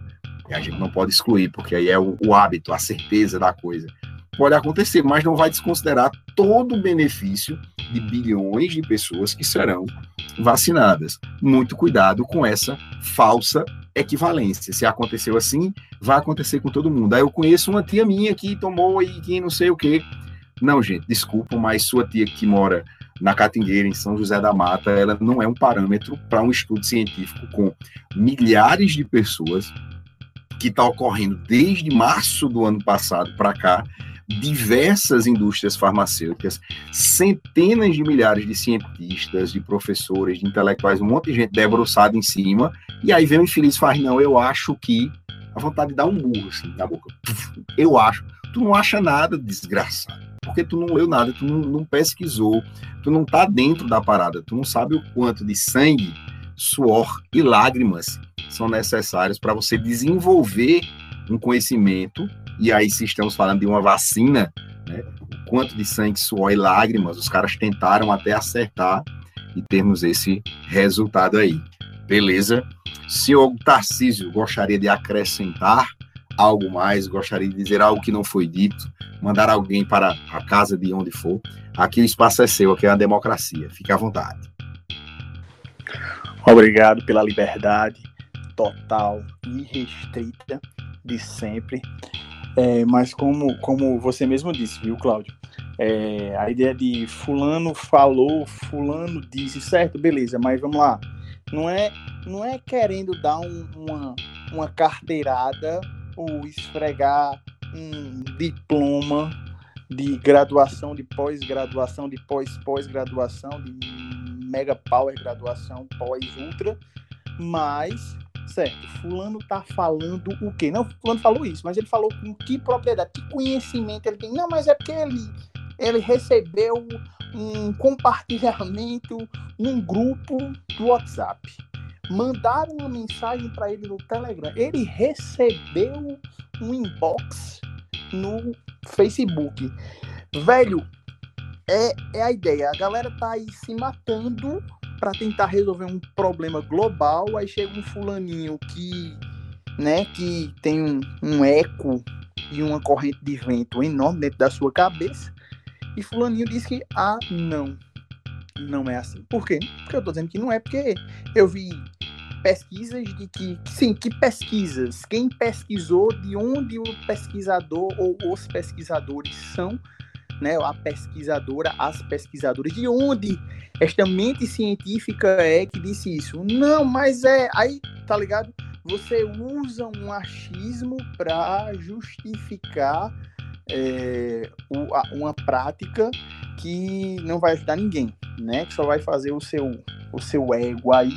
E a gente não pode excluir, porque aí é o, o hábito, a certeza da coisa. Pode acontecer, mas não vai desconsiderar todo o benefício de bilhões de pessoas que serão vacinadas. Muito cuidado com essa falsa equivalência. Se aconteceu assim, vai acontecer com todo mundo. Aí eu conheço uma tia minha que tomou e que não sei o quê. Não, gente, desculpa, mas sua tia que mora na Catingueira, em São José da Mata, ela não é um parâmetro para um estudo científico com milhares de pessoas que está ocorrendo desde março do ano passado para cá, diversas indústrias farmacêuticas, centenas de milhares de cientistas, de professores, de intelectuais, um monte de gente debruçada em cima, e aí vem o infeliz e faz, não, eu acho que a vontade de dar um burro assim na boca. Eu acho. Tu não acha nada, desgraçado. Porque tu não leu nada, tu não, não pesquisou, tu não tá dentro da parada, tu não sabe o quanto de sangue, suor e lágrimas são necessários para você desenvolver um conhecimento e aí, se estamos falando de uma vacina, né, o quanto de sangue, suor e lágrimas os caras tentaram até acertar e termos esse resultado aí. Beleza? Senhor Tarcísio, gostaria de acrescentar algo mais? Gostaria de dizer algo que não foi dito? Mandar alguém para a casa de onde for? Aqui o espaço é seu, aqui é a democracia. Fique à vontade. Obrigado pela liberdade total e restrita de sempre. É, mas como, como você mesmo disse, viu, Cláudio? É, a ideia de fulano falou, fulano disse, certo, beleza, mas vamos lá. Não é, não é querendo dar um, uma, uma carteirada ou esfregar um diploma de graduação, de pós-graduação, de pós-pós-graduação, de mega power graduação, pós-ultra, mas certo, fulano tá falando o quê? Não, fulano falou isso, mas ele falou com que propriedade, que conhecimento ele tem? Não, mas é porque ele, ele recebeu um compartilhamento num grupo do WhatsApp. Mandaram uma mensagem para ele no Telegram. Ele recebeu um inbox no Facebook. Velho, é, é a ideia. A galera tá aí se matando para tentar resolver um problema global, aí chega um fulaninho que, né, que tem um, um eco e uma corrente de vento enorme dentro da sua cabeça, e fulaninho diz que, ah, não, não é assim. Por quê? Porque eu tô dizendo que não é, porque eu vi pesquisas de que, sim, que pesquisas, quem pesquisou, de onde o pesquisador ou os pesquisadores são, né, a pesquisadora, as pesquisadoras, de onde esta mente científica é que disse isso. Não, mas é. Aí, tá ligado? Você usa um achismo para justificar é, uma prática que não vai ajudar ninguém, né? Que só vai fazer o seu, o seu ego aí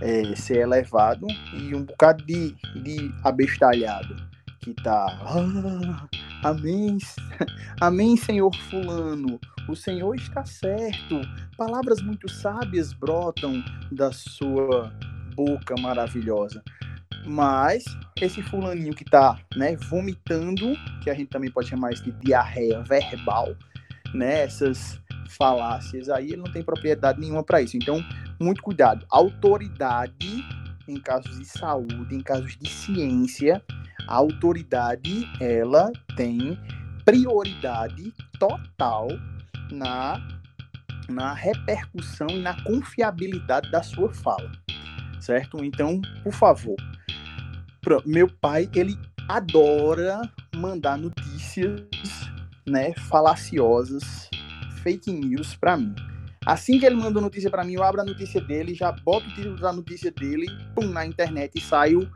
é, ser elevado e um bocado de, de abestalhado que tá. Amém, amém, Senhor Fulano. O Senhor está certo. Palavras muito sábias brotam da sua boca maravilhosa. Mas esse fulaninho que tá, né, vomitando, que a gente também pode chamar isso de diarreia verbal, né, essas falácias aí, ele não tem propriedade nenhuma para isso. Então, muito cuidado. Autoridade em casos de saúde, em casos de ciência, a autoridade ela tem prioridade total na, na repercussão e na confiabilidade da sua fala, certo? Então, por favor, meu pai ele adora mandar notícias né, falaciosas, fake news para mim. Assim que ele mandou notícia para mim, eu abro a notícia dele, já boto o título da notícia dele, pum, na internet e saio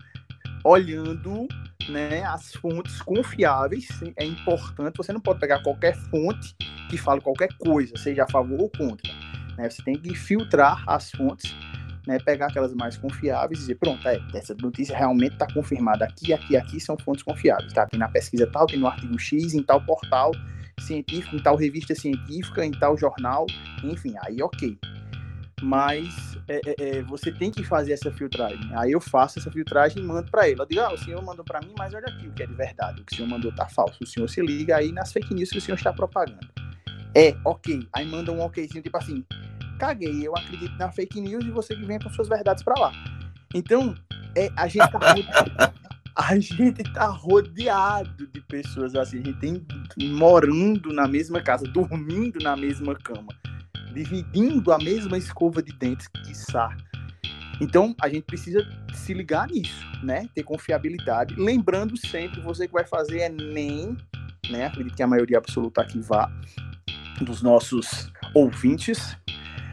olhando né, as fontes confiáveis. É importante, você não pode pegar qualquer fonte que fale qualquer coisa, seja a favor ou contra. Né? Você tem que filtrar as fontes, né, pegar aquelas mais confiáveis e dizer, pronto, é, essa notícia realmente está confirmada aqui, aqui, aqui são fontes confiáveis. Tá? Tem na pesquisa tal, tem no artigo X, em tal portal científico, em tal revista científica, em tal jornal, enfim, aí ok. Mas é, é, é você tem que fazer essa filtragem. Aí eu faço essa filtragem e mando para ele. Eu digo, ah, o senhor mandou para mim, mas olha aqui o que é de verdade. O que o senhor mandou tá falso. O senhor se liga aí nas fake news que o senhor está propagando. É, ok. Aí manda um okzinho, tipo assim, caguei, eu acredito na fake news e você que vem com suas verdades para lá. Então, é, a gente tá a gente tá rodeado de pessoas assim, a gente tem morando na mesma casa, dormindo na mesma cama, dividindo a mesma escova de dentes, quiçá. Então, a gente precisa se ligar nisso, né? Ter confiabilidade. Lembrando sempre, você que vai fazer Enem, né? Acredito que a maioria absoluta aqui vá, dos nossos ouvintes.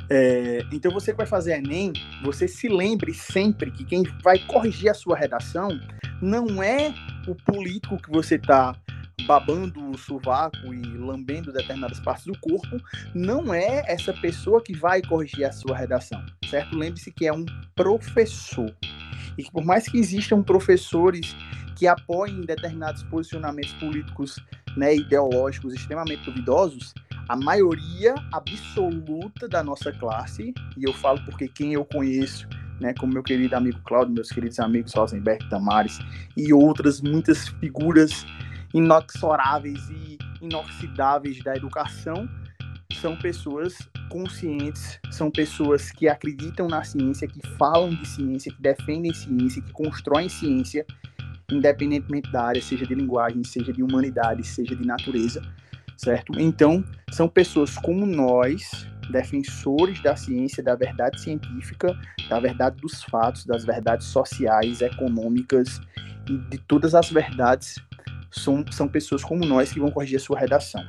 É, então, você que vai fazer Enem, você se lembre sempre que quem vai corrigir a sua redação não é o político que você está babando o sovaco e lambendo determinadas partes do corpo, não é essa pessoa que vai corrigir a sua redação, certo? Lembre-se que é um professor. E que por mais que existam professores que apoiem determinados posicionamentos políticos né, ideológicos extremamente duvidosos, a maioria absoluta da nossa classe, e eu falo porque quem eu conheço né, como meu querido amigo Cláudio, meus queridos amigos Rosenberg, Tamares e outras muitas figuras inexoráveis e inoxidáveis da educação, são pessoas conscientes, são pessoas que acreditam na ciência, que falam de ciência, que defendem ciência, que constroem ciência, independentemente da área, seja de linguagem, seja de humanidade, seja de natureza, certo? Então, são pessoas como nós, defensores da ciência, da verdade científica, da verdade dos fatos, das verdades sociais, econômicas e de todas as verdades, são, são pessoas como nós que vão corrigir a sua redação.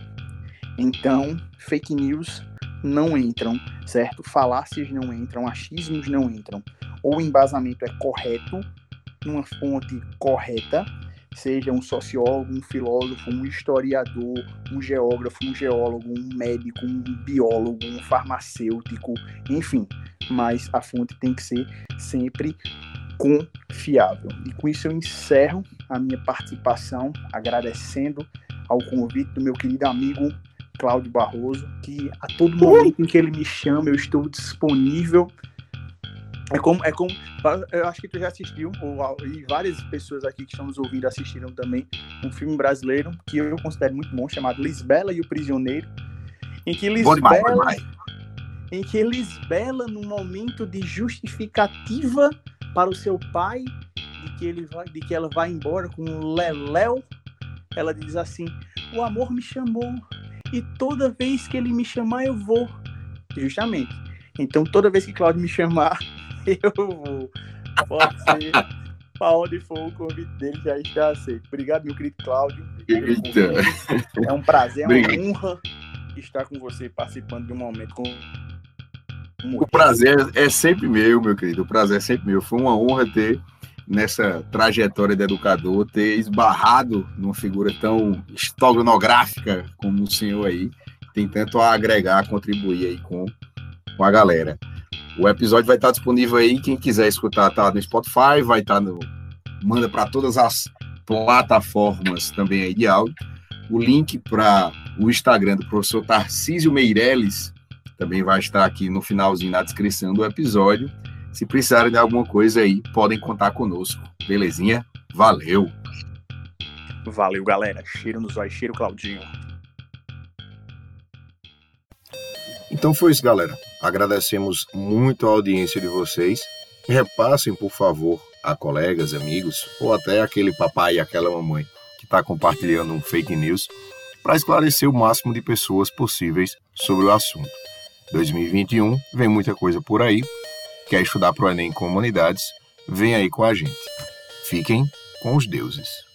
Então, fake news não entram, certo? Falácias não entram, achismos não entram. Ou o embasamento é correto, numa fonte correta, seja um sociólogo, um filósofo, um historiador, um geógrafo, um geólogo, um médico, um biólogo, um farmacêutico, enfim, mas a fonte tem que ser sempre confiável. E com isso eu encerro a minha participação, agradecendo ao convite do meu querido amigo Cláudio Barroso, que a todo momento em que ele me chama, eu estou disponível é como, é como. Eu acho que tu já assistiu, ou, e várias pessoas aqui que estão nos ouvindo assistiram também, um filme brasileiro que eu considero muito bom, chamado Lisbela e o Prisioneiro. Em que Lisbela. Em que Lisbela, num momento de justificativa para o seu pai, de que, ele vai, de que ela vai embora com o Leléu, ela diz assim: O amor me chamou, e toda vez que ele me chamar, eu vou. Justamente. Então, toda vez que Cláudio me chamar, eu vou. Pode ser. Para onde for o convite dele já está aceito. Obrigado, meu querido Cláudio. É um prazer, é uma honra estar com você participando de um momento com. O prazer é sempre meu, meu querido. O prazer é sempre meu. Foi uma honra ter, nessa trajetória de educador, ter esbarrado numa figura tão historiográfica como o senhor aí. Tem tanto a agregar, a contribuir aí com, com a galera. O episódio vai estar disponível aí, quem quiser escutar tá no Spotify, vai estar no manda para todas as plataformas também aí de áudio. O link para o Instagram do professor Tarcísio Meirelles também vai estar aqui no finalzinho na descrição do episódio. Se precisarem de alguma coisa aí, podem contar conosco. Belezinha? Valeu! Valeu, galera. Cheiro nos olhos, cheiro, Claudinho. Então foi isso, galera. Agradecemos muito a audiência de vocês. Repassem, por favor, a colegas, amigos ou até aquele papai e aquela mamãe que está compartilhando um fake news para esclarecer o máximo de pessoas possíveis sobre o assunto. 2021 vem muita coisa por aí. Quer estudar para o Enem Comunidades? Vem aí com a gente. Fiquem com os deuses.